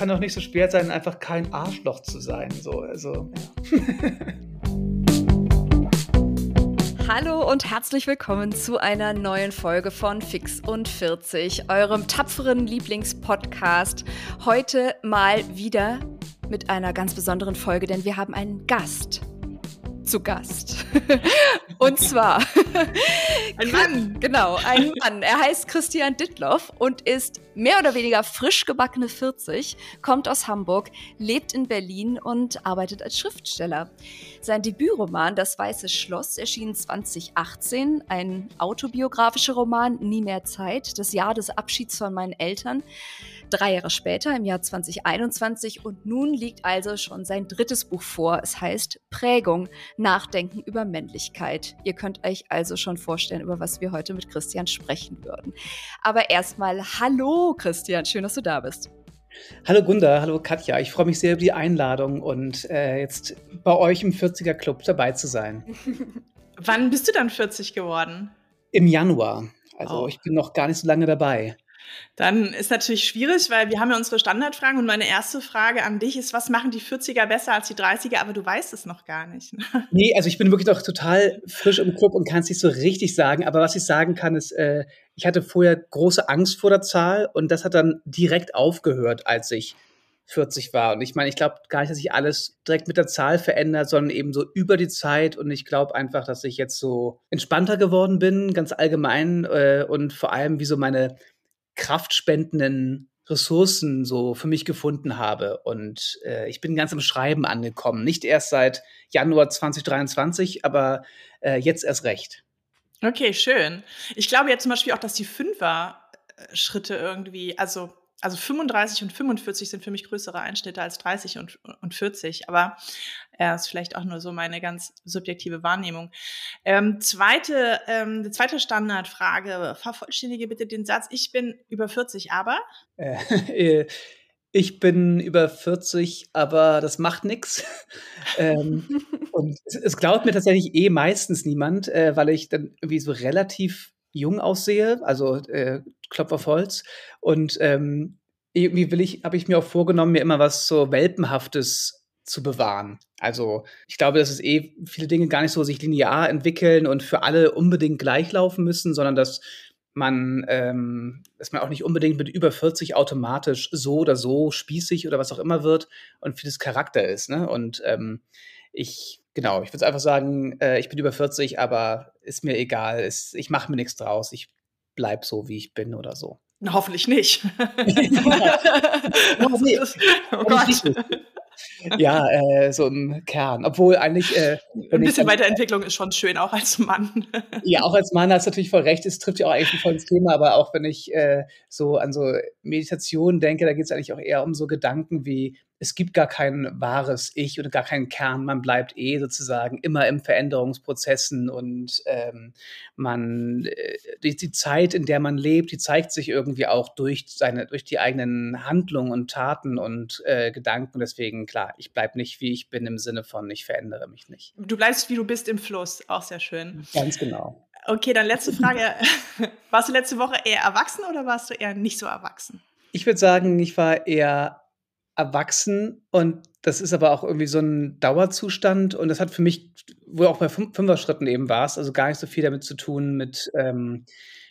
kann doch nicht so schwer sein, einfach kein Arschloch zu sein. So, also, ja. Hallo und herzlich willkommen zu einer neuen Folge von Fix und 40, eurem tapferen Lieblingspodcast. Heute mal wieder mit einer ganz besonderen Folge, denn wir haben einen Gast zu Gast. Und zwar ein Mann. Genau, ein Mann. Er heißt Christian Dittloff und ist mehr oder weniger frisch gebackene 40, kommt aus Hamburg, lebt in Berlin und arbeitet als Schriftsteller. Sein Debütroman Das Weiße Schloss erschien 2018, ein autobiografischer Roman Nie mehr Zeit, das Jahr des Abschieds von meinen Eltern drei Jahre später, im Jahr 2021. Und nun liegt also schon sein drittes Buch vor. Es heißt Prägung, Nachdenken über Männlichkeit. Ihr könnt euch also schon vorstellen, über was wir heute mit Christian sprechen würden. Aber erstmal, hallo Christian, schön, dass du da bist. Hallo Gunda, hallo Katja. Ich freue mich sehr über die Einladung und äh, jetzt bei euch im 40er Club dabei zu sein. Wann bist du dann 40 geworden? Im Januar. Also oh. ich bin noch gar nicht so lange dabei. Dann ist natürlich schwierig, weil wir haben ja unsere Standardfragen und meine erste Frage an dich ist, was machen die 40er besser als die 30er, aber du weißt es noch gar nicht. Ne? Nee, also ich bin wirklich noch total frisch im Club und kann es nicht so richtig sagen, aber was ich sagen kann ist, äh, ich hatte vorher große Angst vor der Zahl und das hat dann direkt aufgehört, als ich 40 war. Und ich meine, ich glaube gar nicht, dass sich alles direkt mit der Zahl verändert, sondern eben so über die Zeit. Und ich glaube einfach, dass ich jetzt so entspannter geworden bin, ganz allgemein. Äh, und vor allem, wie so meine kraftspendenden Ressourcen so für mich gefunden habe. Und äh, ich bin ganz im Schreiben angekommen. Nicht erst seit Januar 2023, aber äh, jetzt erst recht. Okay, schön. Ich glaube ja zum Beispiel auch, dass die Fünfer-Schritte irgendwie, also also 35 und 45 sind für mich größere Einschnitte als 30 und, und 40, aber äh, ist vielleicht auch nur so meine ganz subjektive Wahrnehmung. Ähm, zweite, ähm, zweite Standardfrage, vervollständige bitte den Satz, ich bin über 40, aber? Äh, äh, ich bin über 40, aber das macht nichts. ähm, und es, es, glaubt mir tatsächlich eh meistens niemand, äh, weil ich dann irgendwie so relativ jung aussehe, also äh, Klopf auf Holz. Und ähm, irgendwie will ich, habe ich mir auch vorgenommen, mir immer was so Welpenhaftes zu bewahren. Also ich glaube, dass es eh viele Dinge gar nicht so sich linear entwickeln und für alle unbedingt gleich laufen müssen, sondern dass man, ähm, dass man auch nicht unbedingt mit über 40 automatisch so oder so spießig oder was auch immer wird und vieles Charakter ist. Ne? Und ähm, ich, genau, ich würde einfach sagen, äh, ich bin über 40, aber ist mir egal. Ist, ich mache mir nichts draus. Ich bleib so, wie ich bin oder so. Hoffentlich nicht. oh Gott. Ja, äh, so ein Kern. Obwohl eigentlich. Äh, ein bisschen Weiterentwicklung ist schon schön, auch als Mann. ja, auch als Mann hast du natürlich voll recht. Es trifft ja auch eigentlich voll ins Thema. Aber auch wenn ich äh, so an so Meditation denke, da geht es eigentlich auch eher um so Gedanken wie, es gibt gar kein wahres Ich oder gar keinen Kern. Man bleibt eh sozusagen immer im Veränderungsprozessen und ähm, man äh, die, die, Zeit, in der man lebt, die zeigt sich irgendwie auch durch seine, durch die eigenen Handlungen und Taten und äh, Gedanken. Deswegen klar, ich bleibe nicht wie ich bin im Sinne von ich verändere mich nicht. Du bleibst wie du bist im Fluss, auch sehr schön. Ganz genau. Okay, dann letzte Frage: Warst du letzte Woche eher erwachsen oder warst du eher nicht so erwachsen? Ich würde sagen, ich war eher erwachsen und das ist aber auch irgendwie so ein Dauerzustand und das hat für mich, wo auch bei Fünfer-Schritten eben war es, also gar nicht so viel damit zu tun mit, ähm,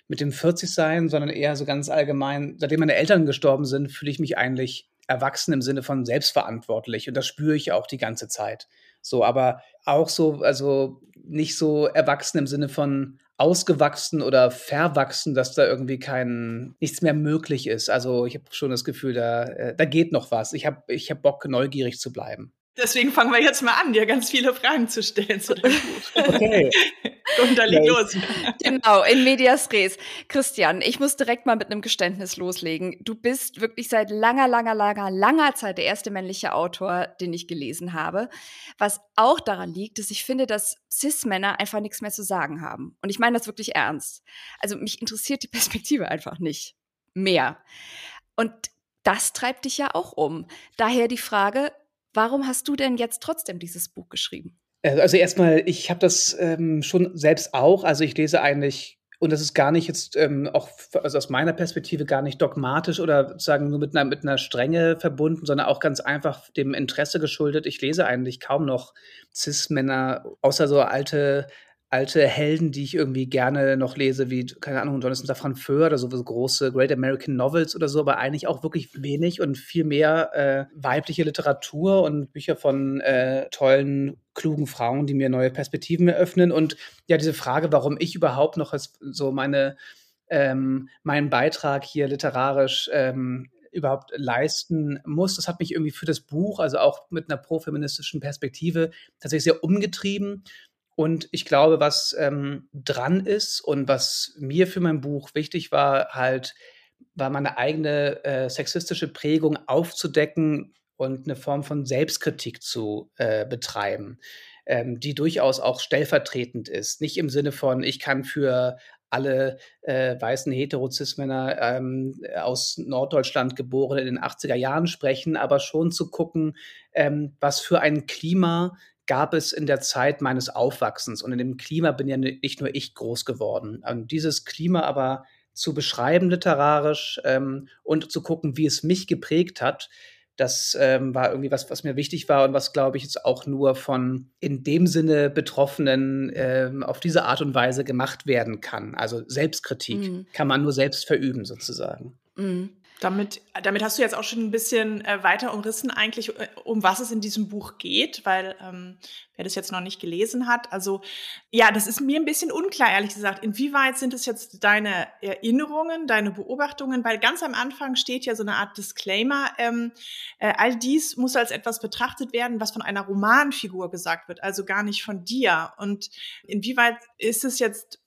mit dem 40-Sein, sondern eher so ganz allgemein, seitdem meine Eltern gestorben sind, fühle ich mich eigentlich erwachsen im Sinne von selbstverantwortlich und das spüre ich auch die ganze Zeit. So, aber auch so, also nicht so erwachsen im Sinne von ausgewachsen oder verwachsen, dass da irgendwie kein nichts mehr möglich ist. Also ich habe schon das Gefühl, da, äh, da geht noch was. Ich habe ich hab Bock, neugierig zu bleiben. Deswegen fangen wir jetzt mal an, dir ganz viele Fragen zu stellen zu dem Buch. Okay. Und da leg los. Genau, in medias res. Christian, ich muss direkt mal mit einem Geständnis loslegen. Du bist wirklich seit langer, langer, langer, langer Zeit der erste männliche Autor, den ich gelesen habe. Was auch daran liegt, dass ich finde, dass Cis-Männer einfach nichts mehr zu sagen haben. Und ich meine das wirklich ernst. Also mich interessiert die Perspektive einfach nicht mehr. Und das treibt dich ja auch um. Daher die Frage, Warum hast du denn jetzt trotzdem dieses Buch geschrieben? Äh, also erstmal, ich habe das ähm, schon selbst auch. Also ich lese eigentlich Und das ist gar nicht jetzt ähm, auch also aus meiner Perspektive gar nicht dogmatisch oder sozusagen nur mit einer, mit einer Strenge verbunden, sondern auch ganz einfach dem Interesse geschuldet. Ich lese eigentlich kaum noch Cis-Männer, außer so alte alte Helden, die ich irgendwie gerne noch lese, wie, keine Ahnung, Jonathan Safran Foer oder so, große Great American Novels oder so, aber eigentlich auch wirklich wenig und viel mehr äh, weibliche Literatur und Bücher von äh, tollen, klugen Frauen, die mir neue Perspektiven eröffnen. Und ja, diese Frage, warum ich überhaupt noch so meine, ähm, meinen Beitrag hier literarisch ähm, überhaupt leisten muss. Das hat mich irgendwie für das Buch, also auch mit einer profeministischen Perspektive, tatsächlich sehr umgetrieben. Und ich glaube, was ähm, dran ist und was mir für mein Buch wichtig war, halt, war meine eigene äh, sexistische Prägung aufzudecken und eine Form von Selbstkritik zu äh, betreiben, ähm, die durchaus auch stellvertretend ist. Nicht im Sinne von, ich kann für alle äh, weißen Heterozismänner ähm, aus Norddeutschland geboren in den 80er Jahren sprechen, aber schon zu gucken, ähm, was für ein Klima gab es in der Zeit meines Aufwachsens. Und in dem Klima bin ja nicht nur ich groß geworden. Und dieses Klima aber zu beschreiben literarisch ähm, und zu gucken, wie es mich geprägt hat, das ähm, war irgendwie was, was mir wichtig war und was, glaube ich, jetzt auch nur von in dem Sinne Betroffenen ähm, auf diese Art und Weise gemacht werden kann. Also Selbstkritik mhm. kann man nur selbst verüben, sozusagen. Mhm. Damit, damit hast du jetzt auch schon ein bisschen äh, weiter umrissen, eigentlich, äh, um was es in diesem Buch geht, weil ähm, wer das jetzt noch nicht gelesen hat, also ja, das ist mir ein bisschen unklar, ehrlich gesagt. Inwieweit sind es jetzt deine Erinnerungen, deine Beobachtungen? Weil ganz am Anfang steht ja so eine Art Disclaimer. Ähm, äh, all dies muss als etwas betrachtet werden, was von einer Romanfigur gesagt wird, also gar nicht von dir. Und inwieweit ist es jetzt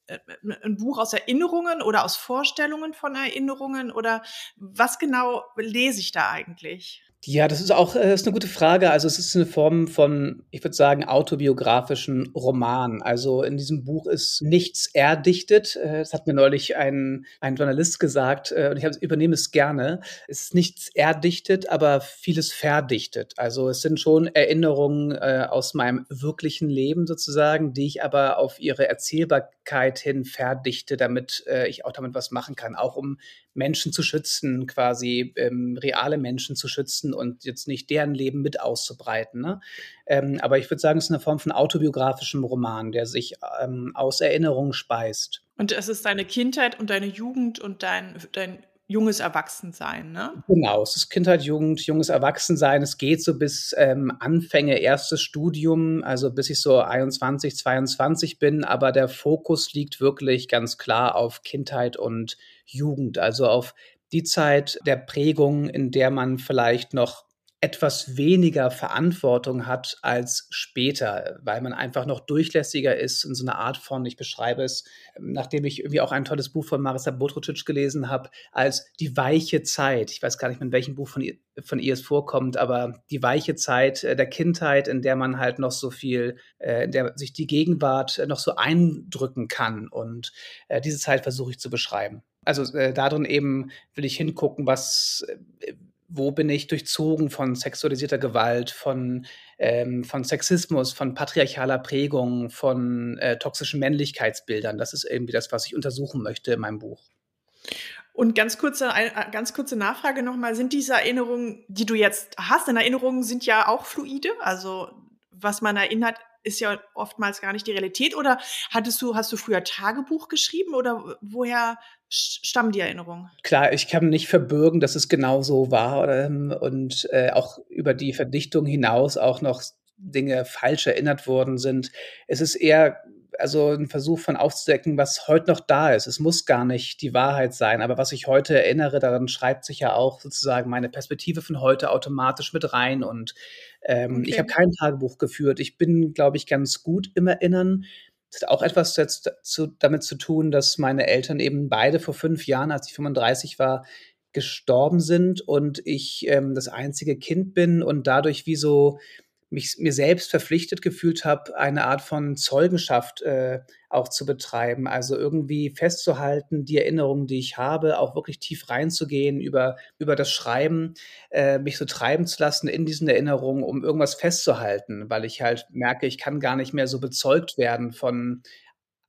ein Buch aus Erinnerungen oder aus Vorstellungen von Erinnerungen oder was genau lese ich da eigentlich? Ja, das ist auch äh, ist eine gute Frage. Also es ist eine Form von, ich würde sagen, autobiografischen Roman. Also in diesem Buch ist nichts erdichtet. Äh, das hat mir neulich ein, ein Journalist gesagt äh, und ich übernehme es gerne. Es ist nichts erdichtet, aber vieles verdichtet. Also es sind schon Erinnerungen aus meinem wirklichen Leben sozusagen, die ich aber auf ihre Erzählbarkeit hin verdichte, damit ich auch damit was machen kann, auch um Menschen zu schützen, quasi ähm, reale Menschen zu schützen und jetzt nicht deren Leben mit auszubreiten. Ne? Ähm, aber ich würde sagen, es ist eine Form von autobiografischem Roman, der sich ähm, aus Erinnerungen speist. Und es ist deine Kindheit und deine Jugend und dein, dein junges Erwachsensein, ne? Genau, es ist Kindheit, Jugend, junges Erwachsensein. Es geht so bis ähm, Anfänge, erstes Studium, also bis ich so 21, 22 bin, aber der Fokus liegt wirklich ganz klar auf Kindheit und Jugend, also auf die Zeit der Prägung, in der man vielleicht noch etwas weniger Verantwortung hat als später, weil man einfach noch durchlässiger ist in so einer Art von, ich beschreibe es, nachdem ich irgendwie auch ein tolles Buch von Marisa Botrucic gelesen habe, als die weiche Zeit. Ich weiß gar nicht, in welchem Buch von ihr, von ihr es vorkommt, aber die weiche Zeit äh, der Kindheit, in der man halt noch so viel, äh, in der sich die Gegenwart noch so eindrücken kann. Und äh, diese Zeit versuche ich zu beschreiben. Also äh, darin eben will ich hingucken, was wo bin ich durchzogen von sexualisierter Gewalt, von, ähm, von Sexismus, von patriarchaler Prägung, von äh, toxischen Männlichkeitsbildern. Das ist irgendwie das, was ich untersuchen möchte in meinem Buch. Und ganz kurze, äh, ganz kurze Nachfrage nochmal. Sind diese Erinnerungen, die du jetzt hast, denn Erinnerungen sind ja auch fluide? Also, was man erinnert, ist ja oftmals gar nicht die Realität. Oder hattest du, hast du früher Tagebuch geschrieben oder woher stammen die Erinnerungen? Klar, ich kann nicht verbürgen, dass es genau so war ähm, und äh, auch über die Verdichtung hinaus auch noch Dinge falsch erinnert worden sind. Es ist eher also ein Versuch von aufzudecken, was heute noch da ist. Es muss gar nicht die Wahrheit sein, aber was ich heute erinnere, daran schreibt sich ja auch sozusagen meine Perspektive von heute automatisch mit rein. Und ähm, okay. ich habe kein Tagebuch geführt. Ich bin, glaube ich, ganz gut im Erinnern. Das hat auch etwas jetzt zu, damit zu tun, dass meine Eltern eben beide vor fünf Jahren, als ich 35 war, gestorben sind und ich ähm, das einzige Kind bin und dadurch wie so mich mir selbst verpflichtet gefühlt habe, eine Art von Zeugenschaft äh, auch zu betreiben. Also irgendwie festzuhalten, die Erinnerungen, die ich habe, auch wirklich tief reinzugehen über, über das Schreiben, äh, mich so treiben zu lassen in diesen Erinnerungen, um irgendwas festzuhalten, weil ich halt merke, ich kann gar nicht mehr so bezeugt werden von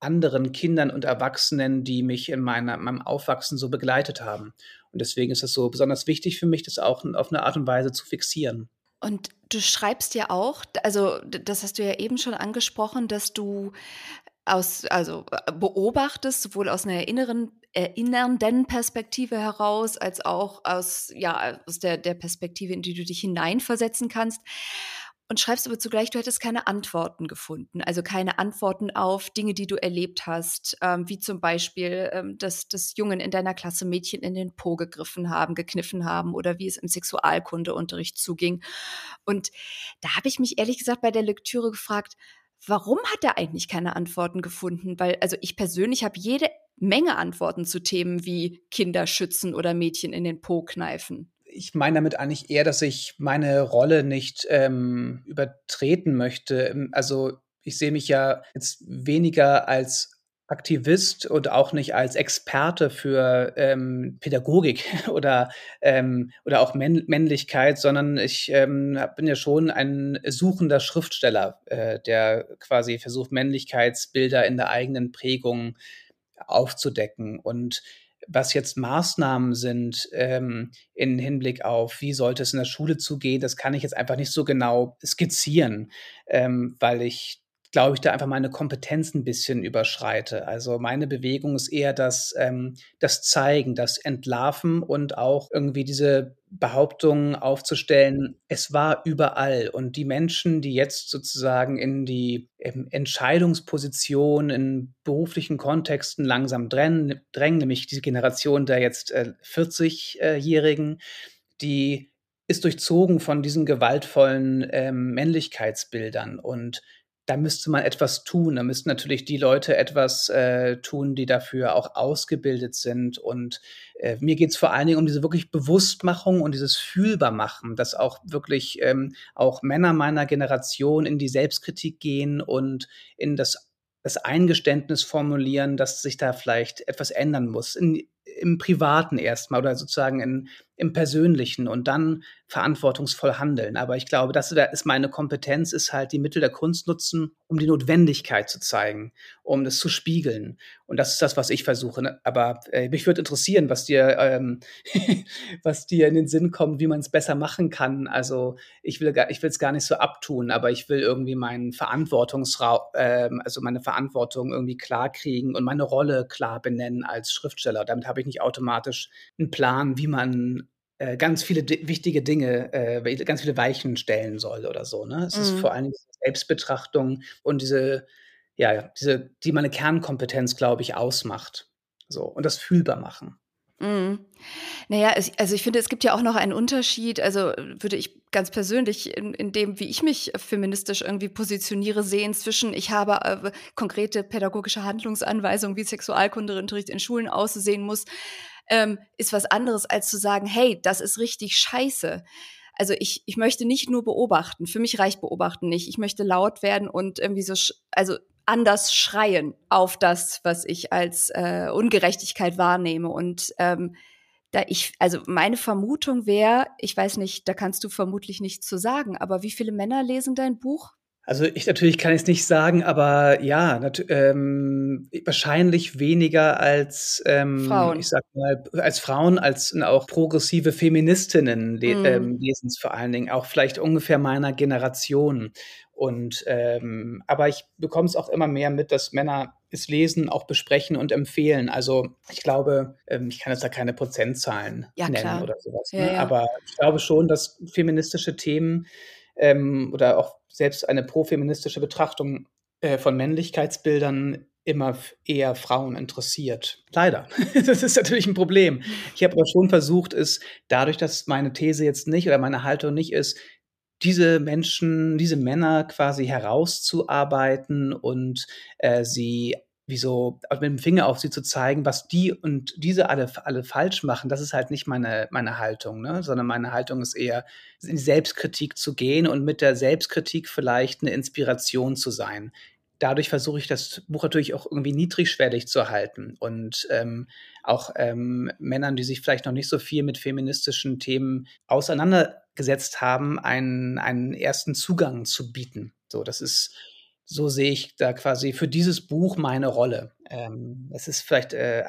anderen Kindern und Erwachsenen, die mich in meiner, meinem Aufwachsen so begleitet haben. Und deswegen ist es so besonders wichtig für mich, das auch auf eine Art und Weise zu fixieren. Und du schreibst ja auch, also das hast du ja eben schon angesprochen, dass du aus, also äh, beobachtest, sowohl aus einer inneren, erinnernden Perspektive heraus, als auch aus, ja, aus der, der Perspektive, in die du dich hineinversetzen kannst und schreibst aber zugleich, du hättest keine Antworten gefunden. Also keine Antworten auf Dinge, die du erlebt hast, ähm, wie zum Beispiel, ähm, dass, dass Jungen in deiner Klasse Mädchen in den Po gegriffen haben, gekniffen haben oder wie es im Sexualkundeunterricht zuging. Und da habe ich mich ehrlich gesagt bei der Lektüre gefragt, warum hat er eigentlich keine Antworten gefunden? Weil, also ich persönlich habe jede Menge Antworten zu Themen wie Kinder schützen oder Mädchen in den Po kneifen ich meine damit eigentlich eher, dass ich meine Rolle nicht ähm, übertreten möchte. Ähm, also ich sehe mich ja jetzt weniger als Aktivist und auch nicht als Experte für ähm, Pädagogik oder, ähm, oder auch Männ Männlichkeit, sondern ich ähm, bin ja schon ein suchender Schriftsteller, äh, der quasi versucht, Männlichkeitsbilder in der eigenen Prägung aufzudecken. Und was jetzt Maßnahmen sind ähm, in Hinblick auf, wie sollte es in der Schule zugehen, das kann ich jetzt einfach nicht so genau skizzieren, ähm, weil ich glaube ich, da einfach meine Kompetenz ein bisschen überschreite. Also meine Bewegung ist eher das, ähm, das Zeigen, das Entlarven und auch irgendwie diese Behauptung aufzustellen, es war überall. Und die Menschen, die jetzt sozusagen in die ähm, Entscheidungsposition in beruflichen Kontexten langsam drängen, drängen nämlich diese Generation der jetzt äh, 40-Jährigen, die ist durchzogen von diesen gewaltvollen ähm, Männlichkeitsbildern. Und da müsste man etwas tun. Da müssten natürlich die Leute etwas äh, tun, die dafür auch ausgebildet sind. Und äh, mir geht es vor allen Dingen um diese wirklich Bewusstmachung und dieses Fühlbarmachen, dass auch wirklich ähm, auch Männer meiner Generation in die Selbstkritik gehen und in das das Eingeständnis formulieren, dass sich da vielleicht etwas ändern muss. In, Im Privaten erstmal oder sozusagen in, im Persönlichen und dann verantwortungsvoll handeln. Aber ich glaube, das ist meine Kompetenz, ist halt die Mittel der Kunst nutzen, um die Notwendigkeit zu zeigen, um das zu spiegeln. Und das ist das, was ich versuche. Ne? Aber äh, mich würde interessieren, was dir, ähm, was dir in den Sinn kommt, wie man es besser machen kann. Also ich will ich will es gar nicht so abtun, aber ich will irgendwie meinen Verantwortungsraum, äh, also meine Verantwortung irgendwie klar kriegen und meine Rolle klar benennen als Schriftsteller. Damit habe ich nicht automatisch einen Plan, wie man äh, ganz viele wichtige Dinge, äh, ganz viele Weichen stellen soll oder so. Ne? Es mhm. ist vor allem Selbstbetrachtung und diese, ja, diese, die meine Kernkompetenz, glaube ich, ausmacht. So, und das fühlbar machen. Mhm. Naja, also ich finde, es gibt ja auch noch einen Unterschied, also würde ich ganz persönlich in, in dem, wie ich mich feministisch irgendwie positioniere, sehen zwischen, ich habe äh, konkrete pädagogische Handlungsanweisungen, wie Sexualkundeunterricht in Schulen aussehen muss, ähm, ist was anderes, als zu sagen, hey, das ist richtig scheiße. Also ich, ich möchte nicht nur beobachten. Für mich reicht beobachten nicht. Ich möchte laut werden und irgendwie so, also anders schreien auf das, was ich als äh, Ungerechtigkeit wahrnehme. Und ähm, da ich, also meine Vermutung wäre, ich weiß nicht, da kannst du vermutlich nichts zu sagen, aber wie viele Männer lesen dein Buch? Also ich natürlich kann es nicht sagen, aber ja, ähm, wahrscheinlich weniger als ähm, Frauen. Ich sag mal als Frauen, als auch progressive Feministinnen le mm. ähm, lesen es vor allen Dingen auch vielleicht ungefähr meiner Generation. Und ähm, aber ich bekomme es auch immer mehr mit, dass Männer es lesen, auch besprechen und empfehlen. Also ich glaube, ähm, ich kann jetzt da keine Prozentzahlen ja, nennen klar. oder sowas. Ja, ne? ja. Aber ich glaube schon, dass feministische Themen ähm, oder auch selbst eine profeministische Betrachtung äh, von Männlichkeitsbildern immer eher Frauen interessiert. Leider. das ist natürlich ein Problem. Ich habe aber schon versucht, es dadurch, dass meine These jetzt nicht oder meine Haltung nicht ist, diese Menschen, diese Männer quasi herauszuarbeiten und äh, sie wie so mit dem Finger auf sie zu zeigen, was die und diese alle, alle falsch machen, das ist halt nicht meine, meine Haltung, ne? sondern meine Haltung ist eher, in die Selbstkritik zu gehen und mit der Selbstkritik vielleicht eine Inspiration zu sein. Dadurch versuche ich das Buch natürlich auch irgendwie niedrigschwellig zu halten und ähm, auch ähm, Männern, die sich vielleicht noch nicht so viel mit feministischen Themen auseinandergesetzt haben, einen, einen ersten Zugang zu bieten. So, das ist so sehe ich da quasi für dieses Buch meine Rolle. Ähm, es ist vielleicht, äh,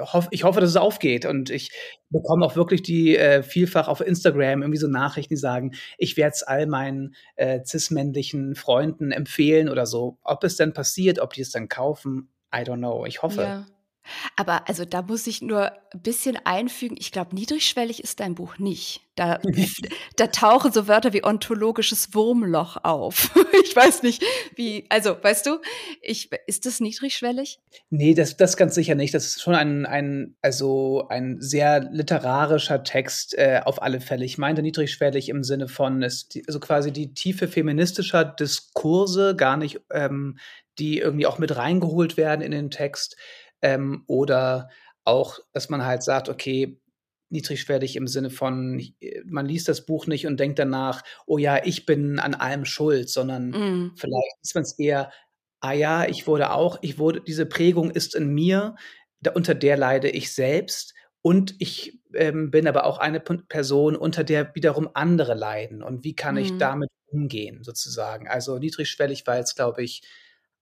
hoff, ich hoffe, dass es aufgeht und ich bekomme auch wirklich die äh, vielfach auf Instagram irgendwie so Nachrichten, die sagen, ich werde es all meinen äh, cis-männlichen Freunden empfehlen oder so. Ob es denn passiert, ob die es dann kaufen, I don't know. Ich hoffe. Ja. Aber also da muss ich nur ein bisschen einfügen. Ich glaube, niedrigschwellig ist dein Buch nicht. Da, da tauchen so Wörter wie ontologisches Wurmloch auf. ich weiß nicht, wie, also, weißt du, ich, ist das niedrigschwellig? Nee, das, das ganz sicher nicht. Das ist schon ein, ein, also ein sehr literarischer Text äh, auf alle Fälle. Ich meinte niedrigschwellig im Sinne von, ist also quasi die Tiefe feministischer Diskurse, gar nicht, ähm, die irgendwie auch mit reingeholt werden in den Text ähm, oder auch, dass man halt sagt, okay, niedrigschwellig im Sinne von, äh, man liest das Buch nicht und denkt danach, oh ja, ich bin an allem schuld, sondern mm. vielleicht ist man es eher, ah ja, ich wurde auch, ich wurde, diese Prägung ist in mir, da, unter der leide ich selbst und ich ähm, bin aber auch eine Person, unter der wiederum andere leiden. Und wie kann mm. ich damit umgehen, sozusagen? Also niedrigschwellig, weil es, glaube ich,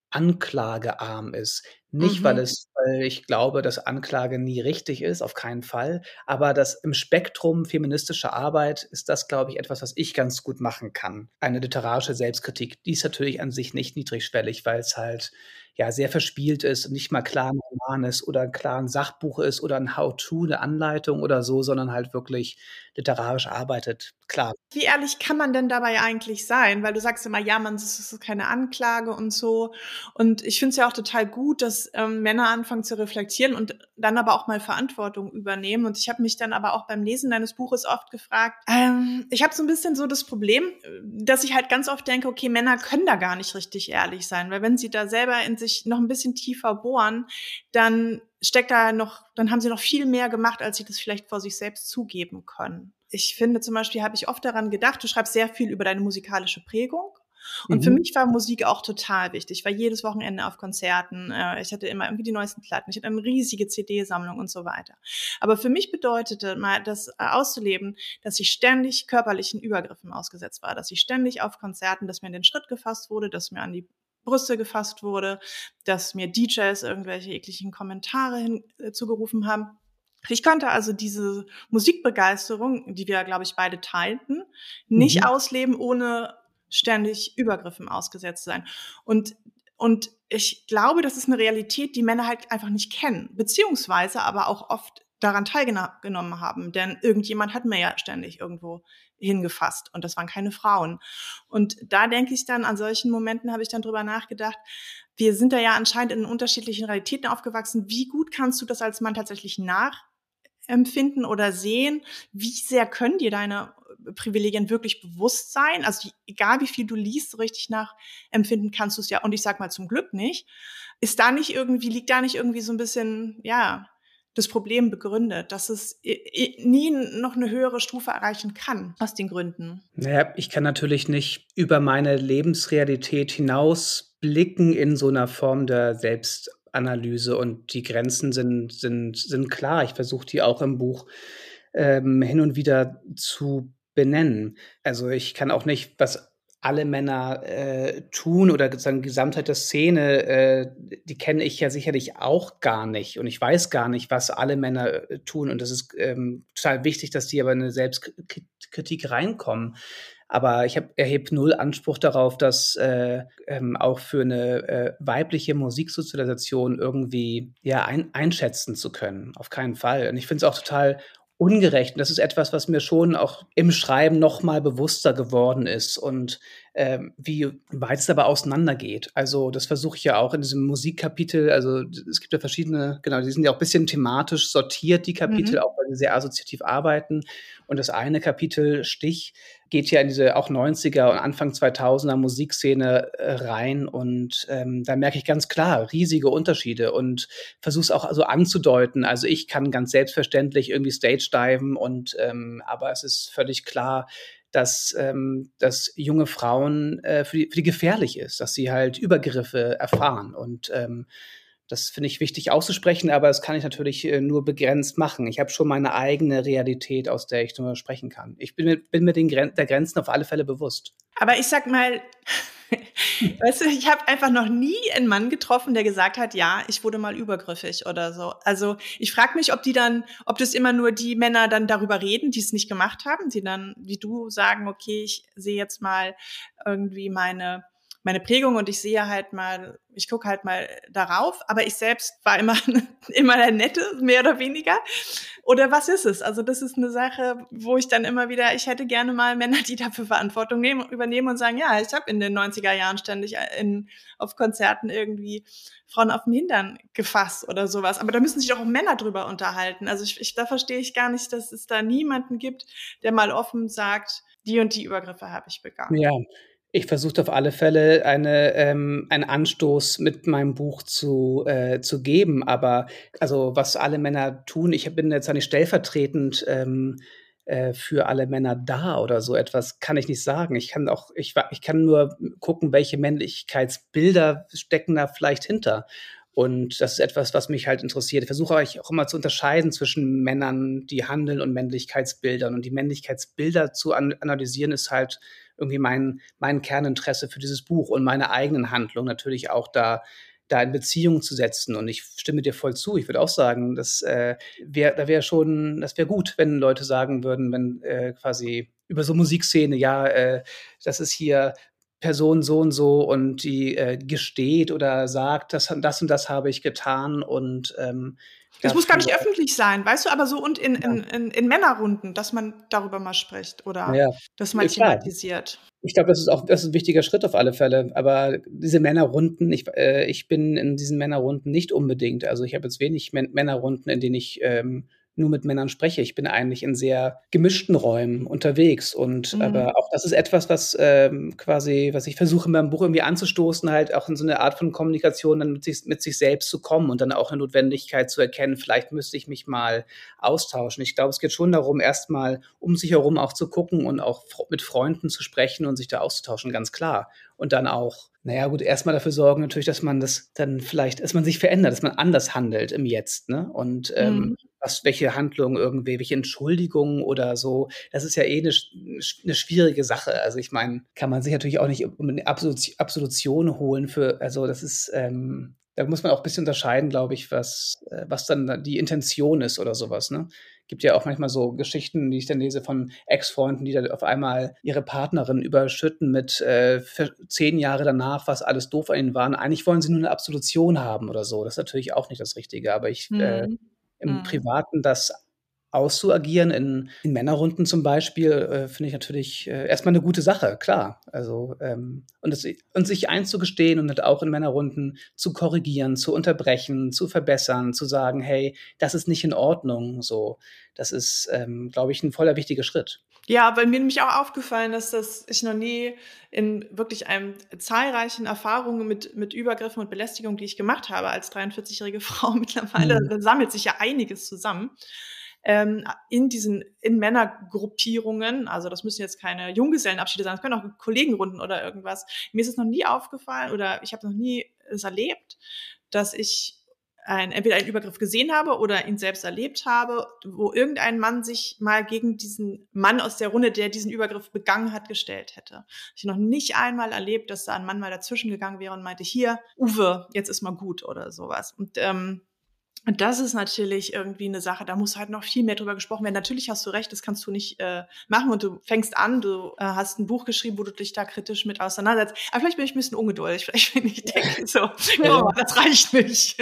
anklagearm ist. Nicht, mhm. weil es, weil ich glaube, dass Anklage nie richtig ist, auf keinen Fall. Aber das im Spektrum feministischer Arbeit ist das, glaube ich, etwas, was ich ganz gut machen kann. Eine literarische Selbstkritik, die ist natürlich an sich nicht niedrigschwellig, weil es halt ja sehr verspielt ist und nicht mal klar ein Roman ist oder ein Sachbuch ist oder ein How-to, eine Anleitung oder so, sondern halt wirklich literarisch arbeitet. Klar. Wie ehrlich kann man denn dabei eigentlich sein? Weil du sagst immer, ja, man das ist keine Anklage und so. Und ich finde es ja auch total gut, dass ähm, Männer anfangen zu reflektieren und dann aber auch mal Verantwortung übernehmen. Und ich habe mich dann aber auch beim Lesen deines Buches oft gefragt, ähm, ich habe so ein bisschen so das Problem, dass ich halt ganz oft denke, okay, Männer können da gar nicht richtig ehrlich sein, weil wenn sie da selber in sich noch ein bisschen tiefer bohren, dann steckt da noch, dann haben sie noch viel mehr gemacht, als sie das vielleicht vor sich selbst zugeben können. Ich finde zum Beispiel, habe ich oft daran gedacht, du schreibst sehr viel über deine musikalische Prägung. Und mhm. für mich war Musik auch total wichtig. Ich war jedes Wochenende auf Konzerten. Äh, ich hatte immer irgendwie die neuesten Platten. Ich hatte eine riesige CD-Sammlung und so weiter. Aber für mich bedeutete mal das äh, auszuleben, dass ich ständig körperlichen Übergriffen ausgesetzt war, dass ich ständig auf Konzerten, dass mir in den Schritt gefasst wurde, dass mir an die Brüste gefasst wurde, dass mir DJs irgendwelche ekligen Kommentare hinzugerufen äh, haben. Ich konnte also diese Musikbegeisterung, die wir, glaube ich, beide teilten, nicht mhm. ausleben, ohne ständig Übergriffen ausgesetzt zu sein. Und, und ich glaube, das ist eine Realität, die Männer halt einfach nicht kennen, beziehungsweise aber auch oft daran teilgenommen haben. Denn irgendjemand hat mir ja ständig irgendwo hingefasst und das waren keine Frauen. Und da denke ich dann, an solchen Momenten habe ich dann drüber nachgedacht, wir sind da ja anscheinend in unterschiedlichen Realitäten aufgewachsen. Wie gut kannst du das als Mann tatsächlich nachempfinden oder sehen? Wie sehr können dir deine Privilegien wirklich bewusst sein? Also egal wie viel du liest, so richtig nachempfinden kannst du es ja. Und ich sag mal zum Glück nicht. Ist da nicht irgendwie, liegt da nicht irgendwie so ein bisschen, ja, das Problem begründet, dass es nie noch eine höhere Stufe erreichen kann, aus den Gründen. Naja, ich kann natürlich nicht über meine Lebensrealität hinaus blicken in so einer Form der Selbstanalyse und die Grenzen sind, sind, sind klar. Ich versuche die auch im Buch ähm, hin und wieder zu benennen. Also ich kann auch nicht, was alle Männer äh, tun oder sozusagen Gesamtheit der Szene, äh, die kenne ich ja sicherlich auch gar nicht. Und ich weiß gar nicht, was alle Männer äh, tun. Und das ist ähm, total wichtig, dass die aber in eine Selbstkritik reinkommen. Aber ich erhebe null Anspruch darauf, das äh, ähm, auch für eine äh, weibliche Musiksozialisation irgendwie ja, ein, einschätzen zu können. Auf keinen Fall. Und ich finde es auch total ungerecht. Und das ist etwas, was mir schon auch im Schreiben noch mal bewusster geworden ist und ähm, wie weit es aber auseinandergeht. Also das versuche ich ja auch in diesem Musikkapitel. Also es gibt ja verschiedene, genau, die sind ja auch ein bisschen thematisch sortiert, die Kapitel, mhm. auch weil sie sehr assoziativ arbeiten. Und das eine Kapitel Stich geht ja in diese auch 90er und Anfang 2000er Musikszene äh, rein und ähm, da merke ich ganz klar riesige Unterschiede und versuche es auch so anzudeuten. Also ich kann ganz selbstverständlich irgendwie Stage diven und ähm, aber es ist völlig klar, dass, ähm, dass junge Frauen äh, für, die, für die gefährlich ist, dass sie halt Übergriffe erfahren. Und ähm, das finde ich wichtig auszusprechen, aber das kann ich natürlich äh, nur begrenzt machen. Ich habe schon meine eigene Realität, aus der ich nur sprechen kann. Ich bin, bin mir den Gren der Grenzen auf alle Fälle bewusst. Aber ich sag mal, weißt du, ich habe einfach noch nie einen Mann getroffen, der gesagt hat, ja, ich wurde mal übergriffig oder so. Also ich frage mich, ob die dann, ob das immer nur die Männer dann darüber reden, die es nicht gemacht haben, die dann, wie du sagen, okay, ich sehe jetzt mal irgendwie meine meine Prägung und ich sehe halt mal, ich gucke halt mal darauf, aber ich selbst war immer, immer der Nette, mehr oder weniger. Oder was ist es? Also das ist eine Sache, wo ich dann immer wieder, ich hätte gerne mal Männer, die dafür Verantwortung nehmen, übernehmen und sagen, ja, ich habe in den 90er Jahren ständig in, auf Konzerten irgendwie Frauen auf dem Hintern gefasst oder sowas. Aber da müssen sich auch Männer drüber unterhalten. Also ich, ich, da verstehe ich gar nicht, dass es da niemanden gibt, der mal offen sagt, die und die Übergriffe habe ich begangen. Ja, ich versuche auf alle Fälle eine, ähm, einen Anstoß mit meinem Buch zu, äh, zu geben. Aber also was alle Männer tun, ich bin jetzt nicht stellvertretend ähm, äh, für alle Männer da oder so etwas, kann ich nicht sagen. Ich kann auch, ich, ich kann nur gucken, welche Männlichkeitsbilder stecken da vielleicht hinter. Und das ist etwas, was mich halt interessiert. Ich versuche euch auch immer zu unterscheiden zwischen Männern, die handeln und Männlichkeitsbildern. Und die Männlichkeitsbilder zu an analysieren ist halt irgendwie mein, mein Kerninteresse für dieses Buch und meine eigenen Handlungen natürlich auch da da in Beziehung zu setzen. Und ich stimme dir voll zu. Ich würde auch sagen, das äh, wäre, da wäre schon, das wäre gut, wenn Leute sagen würden, wenn äh, quasi über so Musikszene, ja, äh, das ist hier Person so und so und die äh, gesteht oder sagt, das, das und das habe ich getan und ähm, das muss gar nicht öffentlich sein, weißt du, aber so und in, in, in, in Männerrunden, dass man darüber mal spricht oder ja. das mal thematisiert. Ich glaube, das ist auch das ist ein wichtiger Schritt auf alle Fälle. Aber diese Männerrunden, ich, äh, ich bin in diesen Männerrunden nicht unbedingt. Also ich habe jetzt wenig Männerrunden, in denen ich ähm, nur mit Männern spreche. Ich bin eigentlich in sehr gemischten Räumen unterwegs. Und mhm. aber auch das ist etwas, was ähm, quasi, was ich versuche in meinem Buch irgendwie anzustoßen, halt auch in so eine Art von Kommunikation dann mit sich, mit sich selbst zu kommen und dann auch eine Notwendigkeit zu erkennen, vielleicht müsste ich mich mal austauschen. Ich glaube, es geht schon darum, erstmal um sich herum auch zu gucken und auch mit Freunden zu sprechen und sich da auszutauschen, ganz klar. Und dann auch naja, gut, erstmal dafür sorgen natürlich, dass man das dann vielleicht, dass man sich verändert, dass man anders handelt im Jetzt, ne? Und ähm, mhm was, welche Handlungen irgendwie, welche Entschuldigungen oder so. Das ist ja eh eine, eine schwierige Sache. Also ich meine, kann man sich natürlich auch nicht um eine Absolution holen für, also das ist, ähm, da muss man auch ein bisschen unterscheiden, glaube ich, was, äh, was dann die Intention ist oder sowas. Ne? Gibt ja auch manchmal so Geschichten, die ich dann lese von Ex-Freunden, die dann auf einmal ihre Partnerin überschütten mit äh, zehn Jahre danach, was alles doof an ihnen war. Eigentlich wollen sie nur eine Absolution haben oder so. Das ist natürlich auch nicht das Richtige. Aber ich mhm. äh, im mhm. Privaten das auszuagieren, in, in Männerrunden zum Beispiel, äh, finde ich natürlich äh, erstmal eine gute Sache, klar. Also, ähm, und, das, und sich einzugestehen und auch in Männerrunden zu korrigieren, zu unterbrechen, zu verbessern, zu sagen, hey, das ist nicht in Ordnung, so. Das ist, ähm, glaube ich, ein voller wichtiger Schritt. Ja, weil mir nämlich auch aufgefallen ist, dass ich noch nie in wirklich einem zahlreichen Erfahrungen mit, mit Übergriffen und Belästigung, die ich gemacht habe als 43-jährige Frau mittlerweile, mhm. da sammelt sich ja einiges zusammen. Ähm, in diesen, in Männergruppierungen, also das müssen jetzt keine Junggesellenabschiede sein, das können auch Kollegenrunden oder irgendwas. Mir ist es noch nie aufgefallen oder ich habe noch nie es erlebt, dass ich ein, entweder einen Übergriff gesehen habe oder ihn selbst erlebt habe, wo irgendein Mann sich mal gegen diesen Mann aus der Runde, der diesen Übergriff begangen hat, gestellt hätte. Ich noch nicht einmal erlebt, dass da ein Mann mal dazwischen gegangen wäre und meinte, hier, Uwe, jetzt ist mal gut oder sowas. Und ähm, und das ist natürlich irgendwie eine Sache, da muss halt noch viel mehr drüber gesprochen werden. Natürlich hast du recht, das kannst du nicht äh, machen und du fängst an, du äh, hast ein Buch geschrieben, wo du dich da kritisch mit auseinandersetzt. Aber vielleicht bin ich ein bisschen ungeduldig. Vielleicht bin ich denke so, oh, das reicht nicht.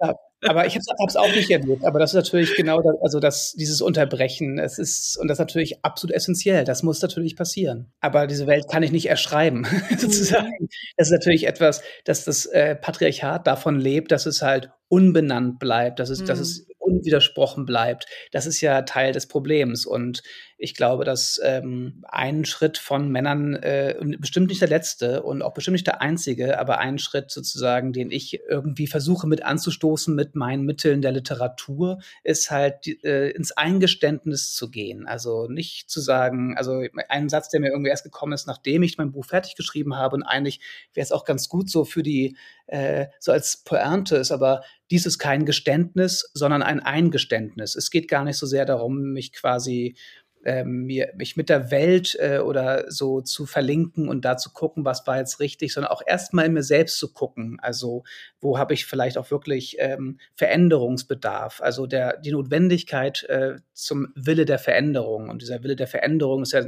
Ja, aber ich habe es auch nicht erlebt. Aber das ist natürlich genau, das, also das, dieses Unterbrechen. Es ist und das ist natürlich absolut essentiell. Das muss natürlich passieren. Aber diese Welt kann ich nicht erschreiben, sozusagen. Das ist natürlich etwas, dass das äh, Patriarchat davon lebt, dass es halt unbenannt bleibt, dass es, mhm. dass es unwidersprochen bleibt. Das ist ja Teil des Problems. Und ich glaube, dass ähm, ein Schritt von Männern, äh, bestimmt nicht der letzte und auch bestimmt nicht der einzige, aber ein Schritt sozusagen, den ich irgendwie versuche mit anzustoßen mit meinen Mitteln der Literatur, ist halt äh, ins Eingeständnis zu gehen. Also nicht zu sagen, also ein Satz, der mir irgendwie erst gekommen ist, nachdem ich mein Buch fertig geschrieben habe und eigentlich wäre es auch ganz gut so für die, äh, so als Pointe ist, aber dies ist kein Geständnis, sondern ein Eingeständnis. Es geht gar nicht so sehr darum, mich quasi ähm, mir, mich mit der Welt äh, oder so zu verlinken und da zu gucken, was war jetzt richtig, sondern auch erstmal in mir selbst zu gucken. Also wo habe ich vielleicht auch wirklich ähm, Veränderungsbedarf, also der, die Notwendigkeit äh, zum Wille der Veränderung. Und dieser Wille der Veränderung ist ja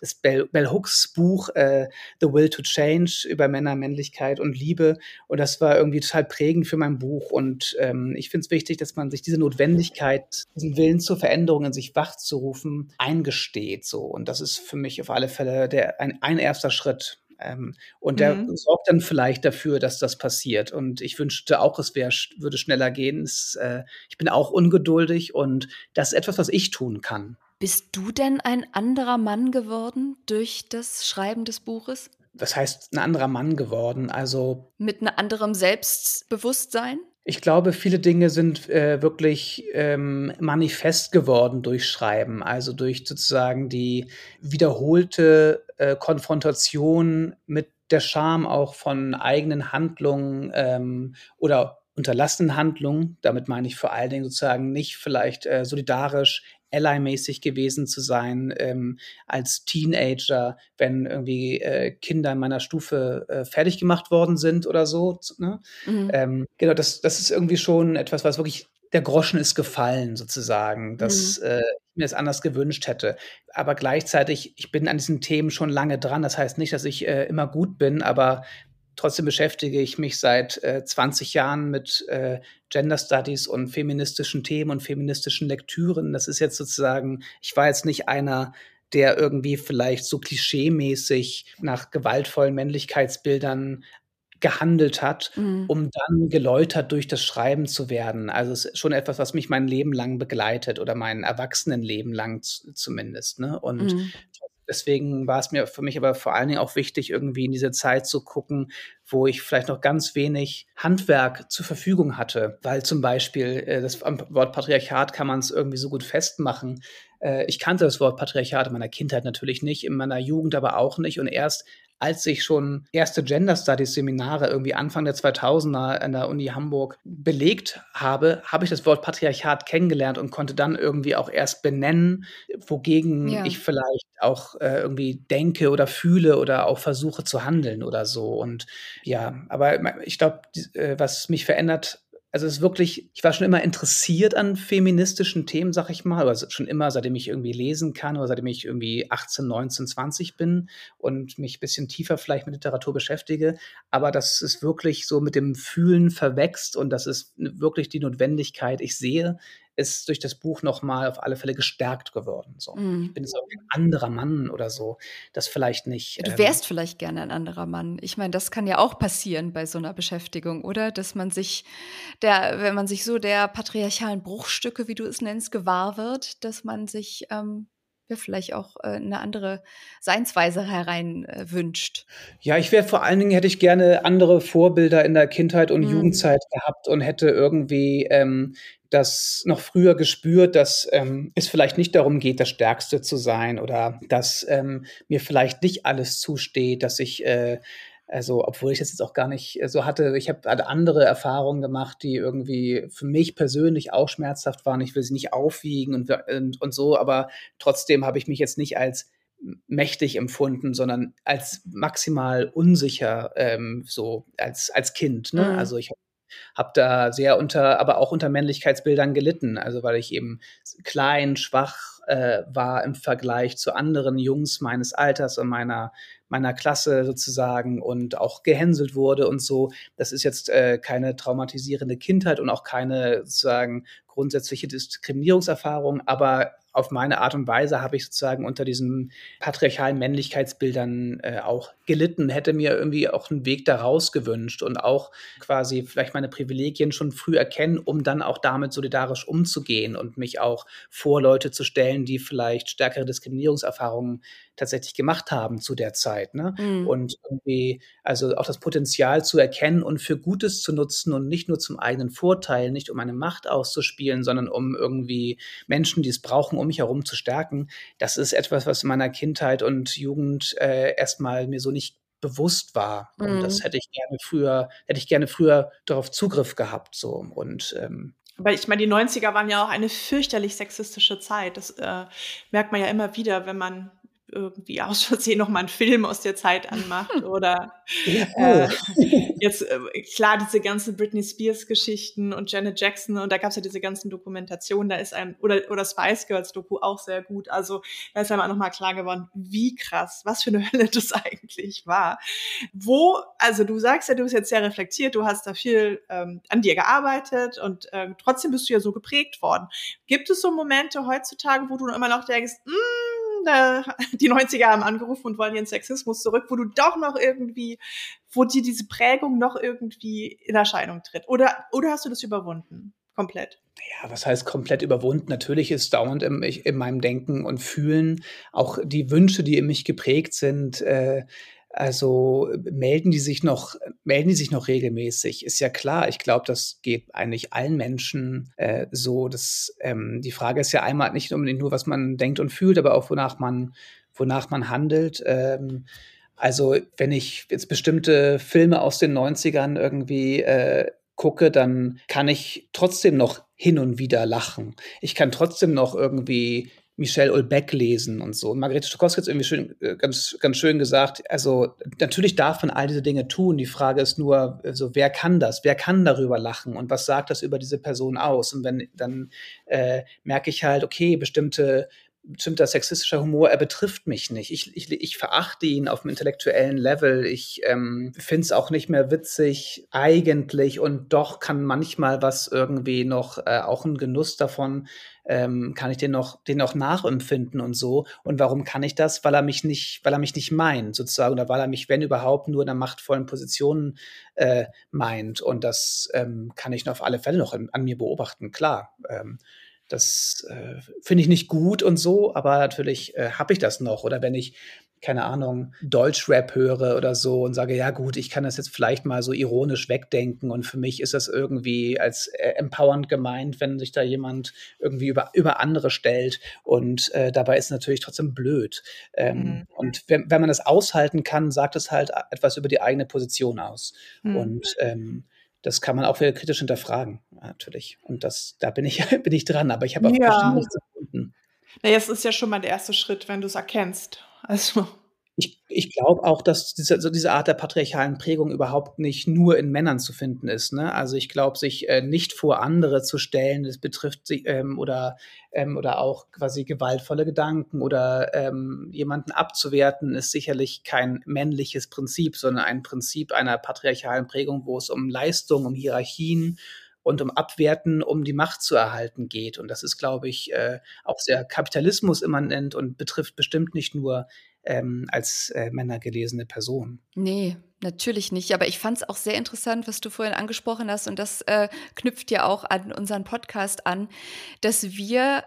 das Bell, Bell Hooks Buch äh, The Will to Change über Männer, Männlichkeit und Liebe. Und das war irgendwie total prägend für mein Buch. Und ähm, ich finde es wichtig, dass man sich diese Notwendigkeit, diesen Willen zur Veränderung in sich wachzurufen, eingesteht. So. Und das ist für mich auf alle Fälle der, ein, ein erster Schritt. Ähm, und der mhm. sorgt dann vielleicht dafür, dass das passiert. Und ich wünschte auch, es wär, würde schneller gehen. Es, äh, ich bin auch ungeduldig und das ist etwas, was ich tun kann. Bist du denn ein anderer Mann geworden durch das Schreiben des Buches? Was heißt ein anderer Mann geworden? Also mit einem anderen Selbstbewusstsein? Ich glaube, viele Dinge sind äh, wirklich ähm, manifest geworden durch Schreiben, also durch sozusagen die wiederholte äh, Konfrontation mit der Scham auch von eigenen Handlungen ähm, oder unterlassenen Handlungen. Damit meine ich vor allen Dingen sozusagen nicht vielleicht äh, solidarisch Ally-mäßig gewesen zu sein ähm, als Teenager, wenn irgendwie äh, Kinder in meiner Stufe äh, fertig gemacht worden sind oder so. Ne? Mhm. Ähm, genau, das, das ist irgendwie schon etwas, was wirklich der Groschen ist gefallen, sozusagen, dass mhm. äh, mir das anders gewünscht hätte. Aber gleichzeitig, ich bin an diesen Themen schon lange dran. Das heißt nicht, dass ich äh, immer gut bin, aber Trotzdem beschäftige ich mich seit äh, 20 Jahren mit äh, Gender Studies und feministischen Themen und feministischen Lektüren. Das ist jetzt sozusagen, ich war jetzt nicht einer, der irgendwie vielleicht so klischeemäßig nach gewaltvollen Männlichkeitsbildern gehandelt hat, mhm. um dann geläutert durch das Schreiben zu werden. Also es ist schon etwas, was mich mein Leben lang begleitet oder mein Erwachsenenleben lang zumindest. Ne? Und mhm. Deswegen war es mir für mich aber vor allen Dingen auch wichtig, irgendwie in diese Zeit zu gucken, wo ich vielleicht noch ganz wenig Handwerk zur Verfügung hatte, weil zum Beispiel äh, das Wort Patriarchat kann man es irgendwie so gut festmachen. Äh, ich kannte das Wort Patriarchat in meiner Kindheit natürlich nicht, in meiner Jugend aber auch nicht. Und erst als ich schon erste Gender Studies Seminare irgendwie Anfang der 2000er an der Uni Hamburg belegt habe, habe ich das Wort Patriarchat kennengelernt und konnte dann irgendwie auch erst benennen, wogegen ja. ich vielleicht auch äh, irgendwie denke oder fühle oder auch versuche zu handeln oder so. Und ja, aber ich glaube, äh, was mich verändert also es ist wirklich, ich war schon immer interessiert an feministischen Themen, sag ich mal, oder schon immer, seitdem ich irgendwie lesen kann oder seitdem ich irgendwie 18, 19, 20 bin und mich ein bisschen tiefer vielleicht mit Literatur beschäftige. Aber das ist wirklich so mit dem Fühlen verwächst und das ist wirklich die Notwendigkeit. Ich sehe, ist durch das Buch nochmal auf alle Fälle gestärkt geworden. So. Mm. Ich bin jetzt auch ein anderer Mann oder so. Das vielleicht nicht. Du ähm, wärst ähm, vielleicht gerne ein anderer Mann. Ich meine, das kann ja auch passieren bei so einer Beschäftigung, oder? Dass man sich der, wenn man sich so der patriarchalen Bruchstücke, wie du es nennst, gewahr wird, dass man sich ähm, ja, vielleicht auch äh, eine andere Seinsweise herein äh, wünscht. Ja, ich wäre vor allen Dingen, hätte ich gerne andere Vorbilder in der Kindheit und mm. Jugendzeit gehabt und hätte irgendwie ähm, das noch früher gespürt, dass ähm, es vielleicht nicht darum geht, das Stärkste zu sein oder dass ähm, mir vielleicht nicht alles zusteht, dass ich äh, also, obwohl ich das jetzt auch gar nicht so hatte, ich habe andere Erfahrungen gemacht, die irgendwie für mich persönlich auch schmerzhaft waren. Ich will sie nicht aufwiegen und, und, und so, aber trotzdem habe ich mich jetzt nicht als mächtig empfunden, sondern als maximal unsicher, ähm, so als, als Kind. Ne? Mhm. Also ich habe habe da sehr unter, aber auch unter Männlichkeitsbildern gelitten. Also weil ich eben klein, schwach äh, war im Vergleich zu anderen Jungs meines Alters und meiner meiner Klasse sozusagen und auch gehänselt wurde und so. Das ist jetzt äh, keine traumatisierende Kindheit und auch keine sozusagen grundsätzliche Diskriminierungserfahrung, aber auf meine Art und Weise habe ich sozusagen unter diesen patriarchalen Männlichkeitsbildern äh, auch gelitten, hätte mir irgendwie auch einen Weg daraus gewünscht und auch quasi vielleicht meine Privilegien schon früh erkennen, um dann auch damit solidarisch umzugehen und mich auch vor Leute zu stellen, die vielleicht stärkere Diskriminierungserfahrungen tatsächlich gemacht haben zu der Zeit. Ne? Mhm. Und irgendwie, also auch das Potenzial zu erkennen und für Gutes zu nutzen und nicht nur zum eigenen Vorteil, nicht um eine Macht auszuspielen, sondern um irgendwie Menschen, die es brauchen, um mich herum zu stärken. Das ist etwas, was in meiner Kindheit und Jugend äh, erstmal mir so nicht bewusst war. Und mhm. das hätte ich gerne früher, hätte ich gerne früher darauf Zugriff gehabt. So. Und ähm, Weil ich meine, die 90er waren ja auch eine fürchterlich sexistische Zeit. Das äh, merkt man ja immer wieder, wenn man irgendwie aus Versehen noch mal einen Film aus der Zeit anmacht oder äh, jetzt äh, klar diese ganzen Britney Spears Geschichten und Janet Jackson und da gab es ja diese ganzen Dokumentationen, da ist ein oder oder Spice Girls Doku auch sehr gut. Also da ist einem auch noch mal klar geworden, wie krass, was für eine Hölle das eigentlich war. Wo, also du sagst ja, du bist jetzt sehr reflektiert, du hast da viel ähm, an dir gearbeitet und äh, trotzdem bist du ja so geprägt worden. Gibt es so Momente heutzutage, wo du immer noch denkst, mh, die 90er haben angerufen und wollen ihren Sexismus zurück, wo du doch noch irgendwie, wo dir diese Prägung noch irgendwie in Erscheinung tritt? Oder, oder hast du das überwunden? Komplett. Ja, was heißt komplett überwunden? Natürlich ist dauernd im, in meinem Denken und Fühlen auch die Wünsche, die in mich geprägt sind, äh, also melden die sich noch, melden die sich noch regelmäßig? Ist ja klar. Ich glaube, das geht eigentlich allen Menschen äh, so. Das, ähm, die Frage ist ja einmal nicht unbedingt nur, was man denkt und fühlt, aber auch wonach man, wonach man handelt. Ähm, also wenn ich jetzt bestimmte Filme aus den 90ern irgendwie äh, gucke, dann kann ich trotzdem noch hin und wieder lachen. Ich kann trotzdem noch irgendwie Michelle Ulbeck lesen und so. Und Margarete Stokowski hat irgendwie schön, äh, ganz, ganz schön gesagt, also natürlich darf man all diese Dinge tun. Die Frage ist nur, also wer kann das? Wer kann darüber lachen? Und was sagt das über diese Person aus? Und wenn, dann äh, merke ich halt, okay, bestimmte bestimmter sexistischer Humor, er betrifft mich nicht. Ich, ich, ich verachte ihn auf dem intellektuellen Level. Ich ähm, finde es auch nicht mehr witzig eigentlich und doch kann manchmal was irgendwie noch, äh, auch ein Genuss davon, ähm, kann ich den noch, den noch nachempfinden und so. Und warum kann ich das? Weil er mich nicht, weil er mich nicht meint, sozusagen, oder weil er mich, wenn überhaupt, nur in einer machtvollen Position äh, meint. Und das ähm, kann ich auf alle Fälle noch an, an mir beobachten, klar. Ähm, das äh, finde ich nicht gut und so, aber natürlich äh, habe ich das noch. Oder wenn ich, keine Ahnung, Deutschrap höre oder so und sage, ja gut, ich kann das jetzt vielleicht mal so ironisch wegdenken und für mich ist das irgendwie als äh, empowernd gemeint, wenn sich da jemand irgendwie über, über andere stellt und äh, dabei ist es natürlich trotzdem blöd. Ähm, mhm. Und wenn, wenn man das aushalten kann, sagt es halt etwas über die eigene Position aus. Mhm. Und ähm, das kann man auch wieder kritisch hinterfragen, natürlich. Und das, da bin ich, bin ich dran, aber ich habe auch ja. bestimmt nichts gefunden. Naja, es ist ja schon mal der erste Schritt, wenn du es erkennst. Also ich, ich glaube auch, dass diese, also diese Art der patriarchalen Prägung überhaupt nicht nur in Männern zu finden ist. Ne? Also ich glaube, sich äh, nicht vor andere zu stellen, das betrifft sich ähm, oder ähm, oder auch quasi gewaltvolle Gedanken oder ähm, jemanden abzuwerten, ist sicherlich kein männliches Prinzip, sondern ein Prinzip einer patriarchalen Prägung, wo es um Leistung, um Hierarchien und um Abwerten, um die Macht zu erhalten geht. Und das ist, glaube ich, äh, auch sehr Kapitalismus immanent und betrifft bestimmt nicht nur ähm, als äh, Männer gelesene Person. Nee, natürlich nicht. Aber ich fand es auch sehr interessant, was du vorhin angesprochen hast. Und das äh, knüpft ja auch an unseren Podcast an, dass wir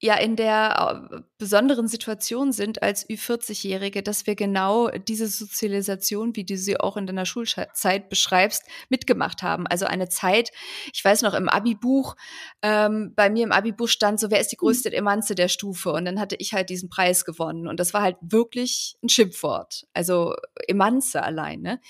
ja in der äh, besonderen Situation sind als Ü40-Jährige, dass wir genau diese Sozialisation, wie du sie auch in deiner Schulzeit beschreibst, mitgemacht haben. Also eine Zeit, ich weiß noch, im Abi-Buch, ähm, bei mir im Abi-Buch stand so, wer ist die größte Emanze der Stufe? Und dann hatte ich halt diesen Preis gewonnen. Und das war halt wirklich ein Schimpfwort. Also Emanze allein, ne?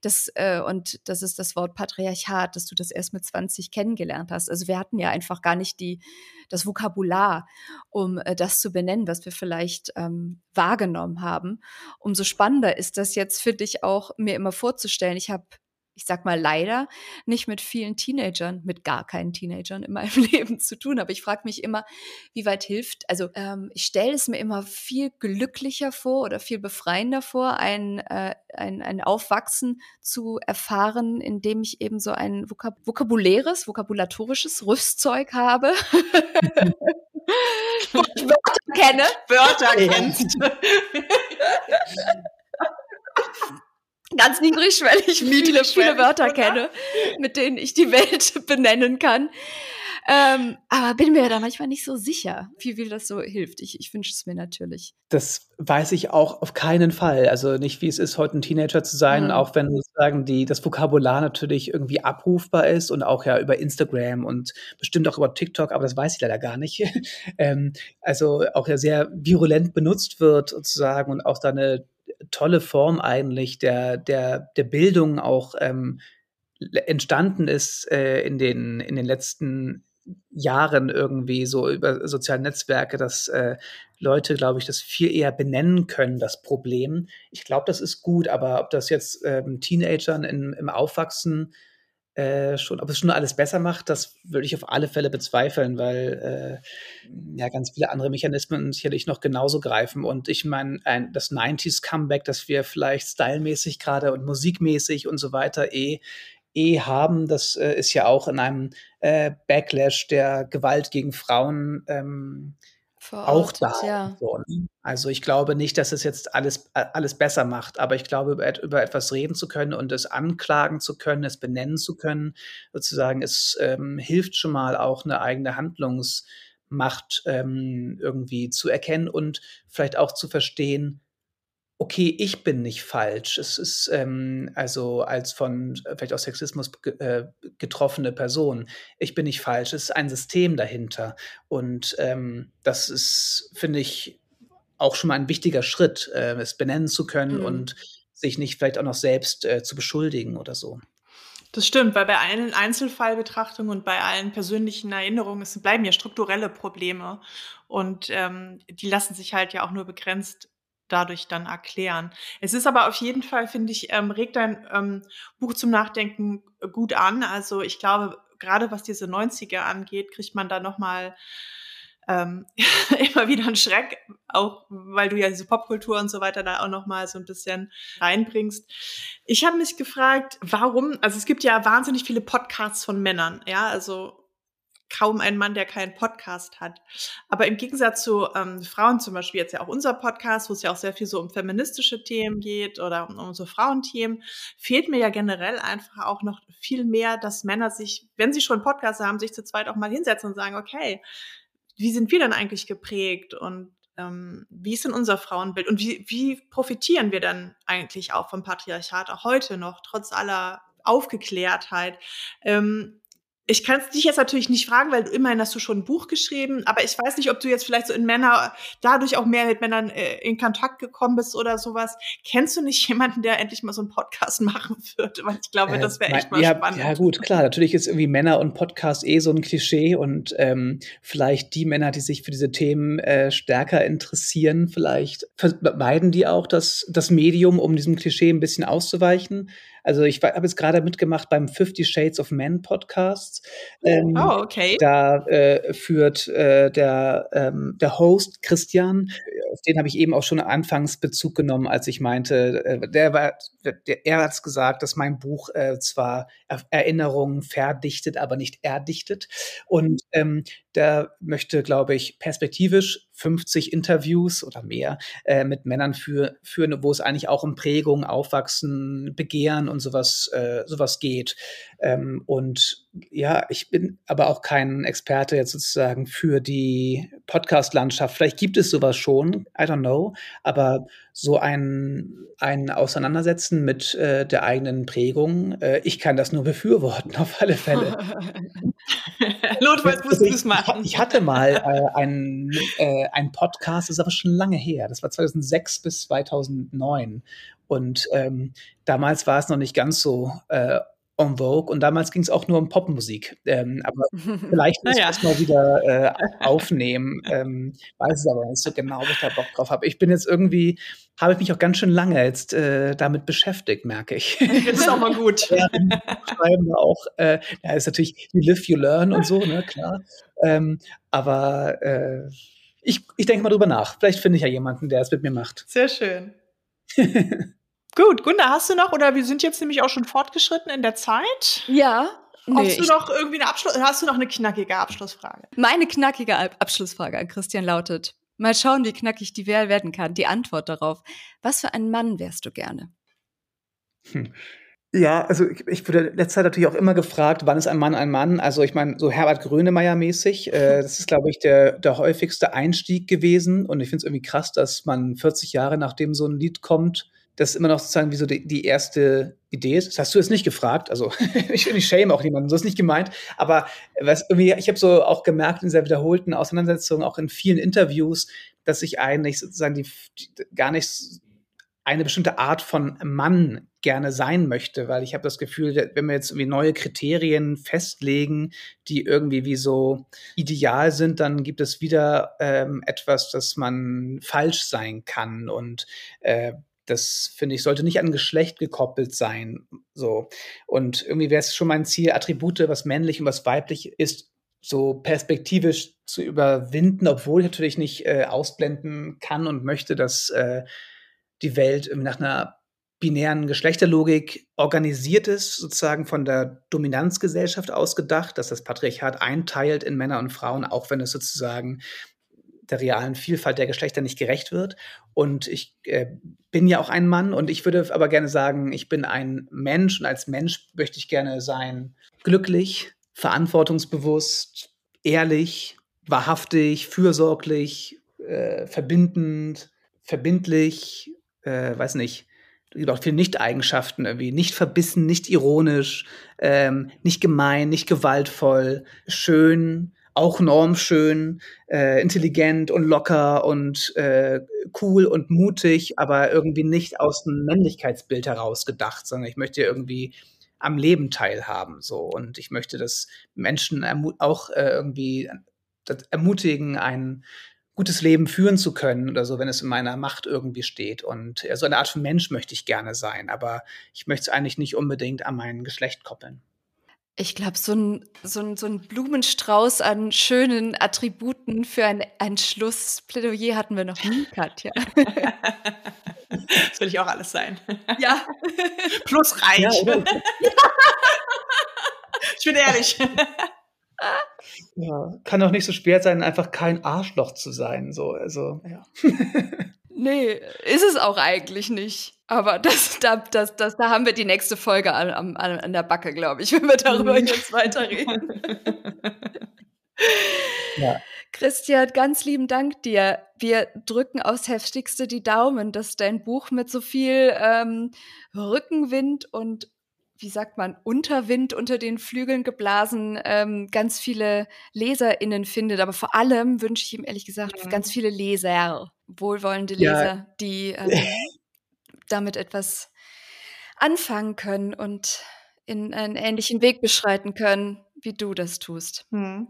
Das, äh, und das ist das Wort Patriarchat, dass du das erst mit 20 kennengelernt hast. Also wir hatten ja einfach gar nicht die, das Vokabular um äh, das zu benennen, was wir vielleicht ähm, wahrgenommen haben. Umso spannender ist das jetzt für dich auch, mir immer vorzustellen. Ich habe ich sag mal leider nicht mit vielen Teenagern, mit gar keinen Teenagern in meinem Leben zu tun. Aber ich frage mich immer, wie weit hilft. Also ähm, ich stelle es mir immer viel glücklicher vor oder viel befreiender vor, ein, äh, ein, ein Aufwachsen zu erfahren, indem ich eben so ein Vokab vokabuläres, vokabulatorisches Rüstzeug habe. Wörter kenne. Wörter kennst. Ganz niedrigschwellig viele, viele Wörter kenne, mit denen ich die Welt benennen kann. Ähm, aber bin mir da manchmal nicht so sicher, wie viel das so hilft. Ich, ich wünsche es mir natürlich. Das weiß ich auch auf keinen Fall. Also nicht, wie es ist, heute ein Teenager zu sein, mhm. auch wenn sozusagen die, das Vokabular natürlich irgendwie abrufbar ist und auch ja über Instagram und bestimmt auch über TikTok, aber das weiß ich leider gar nicht. ähm, also auch ja sehr virulent benutzt wird sozusagen und auch da eine tolle Form eigentlich der, der, der Bildung auch ähm, entstanden ist äh, in, den, in den letzten Jahren irgendwie so über soziale Netzwerke, dass äh, Leute, glaube ich, das viel eher benennen können, das Problem. Ich glaube, das ist gut, aber ob das jetzt ähm, Teenagern in, im Aufwachsen äh, schon, ob es schon alles besser macht, das würde ich auf alle Fälle bezweifeln, weil äh, ja ganz viele andere Mechanismen sicherlich noch genauso greifen. Und ich meine, das 90s-Comeback, das wir vielleicht stylmäßig gerade und musikmäßig und so weiter eh eh haben, das äh, ist ja auch in einem äh, Backlash der Gewalt gegen Frauen ähm, auch da. Ja. So? Also ich glaube nicht, dass es jetzt alles, alles besser macht, aber ich glaube, über, über etwas reden zu können und es anklagen zu können, es benennen zu können, sozusagen, es ähm, hilft schon mal auch eine eigene Handlungsmacht ähm, irgendwie zu erkennen und vielleicht auch zu verstehen, okay, ich bin nicht falsch. Es ist ähm, also als von äh, vielleicht auch Sexismus äh, getroffene Person. Ich bin nicht falsch. Es ist ein System dahinter. Und ähm, das ist, finde ich, auch schon mal ein wichtiger Schritt, äh, es benennen zu können mhm. und sich nicht vielleicht auch noch selbst äh, zu beschuldigen oder so. Das stimmt, weil bei allen Einzelfallbetrachtungen und bei allen persönlichen Erinnerungen es bleiben ja strukturelle Probleme und ähm, die lassen sich halt ja auch nur begrenzt dadurch dann erklären. Es ist aber auf jeden Fall, finde ich, ähm, regt dein ähm, Buch zum Nachdenken gut an. Also ich glaube, gerade was diese 90er angeht, kriegt man da nochmal ähm, immer wieder einen Schreck, auch weil du ja diese Popkultur und so weiter da auch nochmal so ein bisschen reinbringst. Ich habe mich gefragt, warum, also es gibt ja wahnsinnig viele Podcasts von Männern, ja, also kaum ein Mann, der keinen Podcast hat. Aber im Gegensatz zu ähm, Frauen zum Beispiel, jetzt ja auch unser Podcast, wo es ja auch sehr viel so um feministische Themen geht oder um, um so Frauenthemen, fehlt mir ja generell einfach auch noch viel mehr, dass Männer sich, wenn sie schon Podcasts haben, sich zu zweit auch mal hinsetzen und sagen, okay, wie sind wir denn eigentlich geprägt und ähm, wie ist denn unser Frauenbild und wie, wie profitieren wir dann eigentlich auch vom Patriarchat, auch heute noch, trotz aller Aufgeklärtheit. Ähm, ich kann es dich jetzt natürlich nicht fragen, weil du immerhin hast du schon ein Buch geschrieben, aber ich weiß nicht, ob du jetzt vielleicht so in Männer, dadurch auch mehr mit Männern äh, in Kontakt gekommen bist oder sowas. Kennst du nicht jemanden, der endlich mal so einen Podcast machen würde? Weil ich glaube, äh, das wäre echt mal ja, spannend. Ja, gut, klar. Natürlich ist irgendwie Männer und Podcast eh so ein Klischee und ähm, vielleicht die Männer, die sich für diese Themen äh, stärker interessieren, vielleicht vermeiden die auch das, das Medium, um diesem Klischee ein bisschen auszuweichen. Also ich habe jetzt gerade mitgemacht beim Fifty Shades of Men Podcast. Ähm, oh, okay. Da äh, führt äh, der, ähm, der Host Christian, auf den habe ich eben auch schon anfangs Bezug genommen, als ich meinte, äh, der war, er hat es gesagt, dass mein Buch äh, zwar Erinnerungen verdichtet, aber nicht erdichtet. Und ähm, der möchte, glaube ich, perspektivisch 50 Interviews oder mehr äh, mit Männern für, führen, wo es eigentlich auch um Prägung, Aufwachsen, Begehren und sowas, äh, sowas geht. Ähm, und ja, ich bin aber auch kein Experte jetzt sozusagen für die Podcast-Landschaft. Vielleicht gibt es sowas schon, I don't know, aber so ein, ein Auseinandersetzen mit äh, der eigenen Prägung, äh, ich kann das nur befürworten, auf alle Fälle. Notfalls musst du es machen. Ich hatte mal äh, einen, äh, einen Podcast, das ist aber schon lange her, das war 2006 bis 2009. Und ähm, damals war es noch nicht ganz so äh, en vogue und damals ging es auch nur um Popmusik. Ähm, aber vielleicht muss ich das mal wieder äh, aufnehmen. Ähm, weiß es aber nicht so genau, ob ich da Bock drauf habe. Ich bin jetzt irgendwie, habe ich mich auch ganz schön lange jetzt äh, damit beschäftigt, merke ich. Das ist auch mal gut. ja, schreiben wir auch, äh, ja, ist natürlich you live, you learn und so, ne, klar. Ähm, aber äh, ich, ich denke mal drüber nach. Vielleicht finde ich ja jemanden, der es mit mir macht. Sehr schön. Gut, Gunda, hast du noch, oder wir sind jetzt nämlich auch schon fortgeschritten in der Zeit? Ja. Nee, hast du noch irgendwie eine Abschluss, hast du noch eine knackige Abschlussfrage? Meine knackige Abschlussfrage an Christian lautet: Mal schauen, wie knackig die Wahl werden kann. Die Antwort darauf: Was für ein Mann wärst du gerne? Hm. Ja, also ich, ich wurde letzte Zeit natürlich auch immer gefragt, wann ist ein Mann ein Mann? Also ich meine, so Herbert Grönemeyer mäßig, äh, das ist, glaube ich, der, der häufigste Einstieg gewesen. Und ich finde es irgendwie krass, dass man 40 Jahre nachdem so ein Lied kommt, das immer noch sozusagen wie so die, die erste Idee ist. Das hast du jetzt nicht gefragt. Also ich, ich shame auch niemanden, so ist nicht gemeint. Aber was irgendwie, ich habe so auch gemerkt in dieser wiederholten Auseinandersetzung, auch in vielen Interviews, dass ich eigentlich sozusagen die, die gar nicht eine bestimmte Art von Mann gerne sein möchte, weil ich habe das Gefühl, wenn wir jetzt irgendwie neue Kriterien festlegen, die irgendwie wie so ideal sind, dann gibt es wieder ähm, etwas, das man falsch sein kann und äh, das finde ich sollte nicht an Geschlecht gekoppelt sein, so. Und irgendwie wäre es schon mein Ziel, Attribute, was männlich und was weiblich ist, so perspektivisch zu überwinden, obwohl ich natürlich nicht äh, ausblenden kann und möchte, dass äh, die Welt nach einer binären Geschlechterlogik organisiert ist, sozusagen von der Dominanzgesellschaft ausgedacht, dass das Patriarchat einteilt in Männer und Frauen, auch wenn es sozusagen der realen Vielfalt der Geschlechter nicht gerecht wird. Und ich äh, bin ja auch ein Mann und ich würde aber gerne sagen, ich bin ein Mensch und als Mensch möchte ich gerne sein glücklich, verantwortungsbewusst, ehrlich, wahrhaftig, fürsorglich, äh, verbindend, verbindlich, äh, weiß nicht, gibt auch viele Nicht-Eigenschaften irgendwie. Nicht verbissen, nicht ironisch, ähm, nicht gemein, nicht gewaltvoll, schön, auch normschön, äh, intelligent und locker und äh, cool und mutig, aber irgendwie nicht aus dem Männlichkeitsbild heraus gedacht, sondern ich möchte irgendwie am Leben teilhaben so und ich möchte, dass Menschen auch äh, irgendwie ermutigen, einen gutes Leben führen zu können oder so, wenn es in meiner Macht irgendwie steht. Und so eine Art von Mensch möchte ich gerne sein, aber ich möchte es eigentlich nicht unbedingt an mein Geschlecht koppeln. Ich glaube, so ein, so, ein, so ein Blumenstrauß an schönen Attributen für ein, ein Schlussplädoyer hatten wir noch nie, Katja. das will ich auch alles sein. Ja. Plus reich. Ja, ich bin ehrlich. Ja, kann auch nicht so schwer sein, einfach kein Arschloch zu sein. So, also, ja. Nee, ist es auch eigentlich nicht. Aber das, da, das, das, da haben wir die nächste Folge an, an, an der Backe, glaube ich, wenn wir darüber mhm. jetzt weiterreden. ja. Christian, ganz lieben Dank dir. Wir drücken aufs Heftigste die Daumen, dass dein Buch mit so viel ähm, Rückenwind und wie sagt man, Unterwind unter den Flügeln geblasen, ähm, ganz viele LeserInnen findet. Aber vor allem wünsche ich ihm ehrlich gesagt mhm. ganz viele Leser, wohlwollende Leser, ja. die ähm, damit etwas anfangen können und in einen ähnlichen Weg beschreiten können, wie du das tust. Mhm.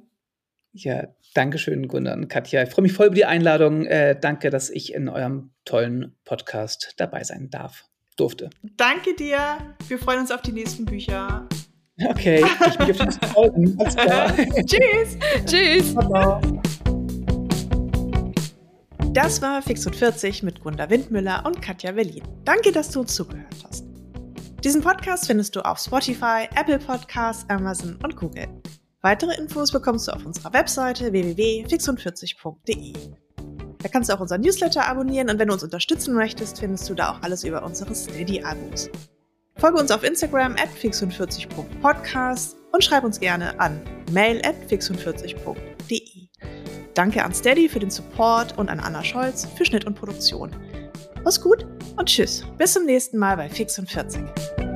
Ja, danke schön, Gunnar und Katja. Ich freue mich voll über die Einladung. Äh, danke, dass ich in eurem tollen Podcast dabei sein darf durfte. Danke dir. Wir freuen uns auf die nächsten Bücher. Okay, ich bin auf die nächsten Folgen. Alles klar. Tschüss. Tschüss. Baba. Das war Fix und 40 mit Gunda Windmüller und Katja Berlin. Danke, dass du uns zugehört hast. Diesen Podcast findest du auf Spotify, Apple Podcasts, Amazon und Google. Weitere Infos bekommst du auf unserer Webseite www.fixund40.de. Da kannst du auch unseren Newsletter abonnieren und wenn du uns unterstützen möchtest, findest du da auch alles über unsere Steady-Abos. Folge uns auf Instagram at fix40.podcast und schreib uns gerne an mail at fix40.de. Danke an Steady für den Support und an Anna Scholz für Schnitt und Produktion. Mach's gut und tschüss. Bis zum nächsten Mal bei Fix und 40.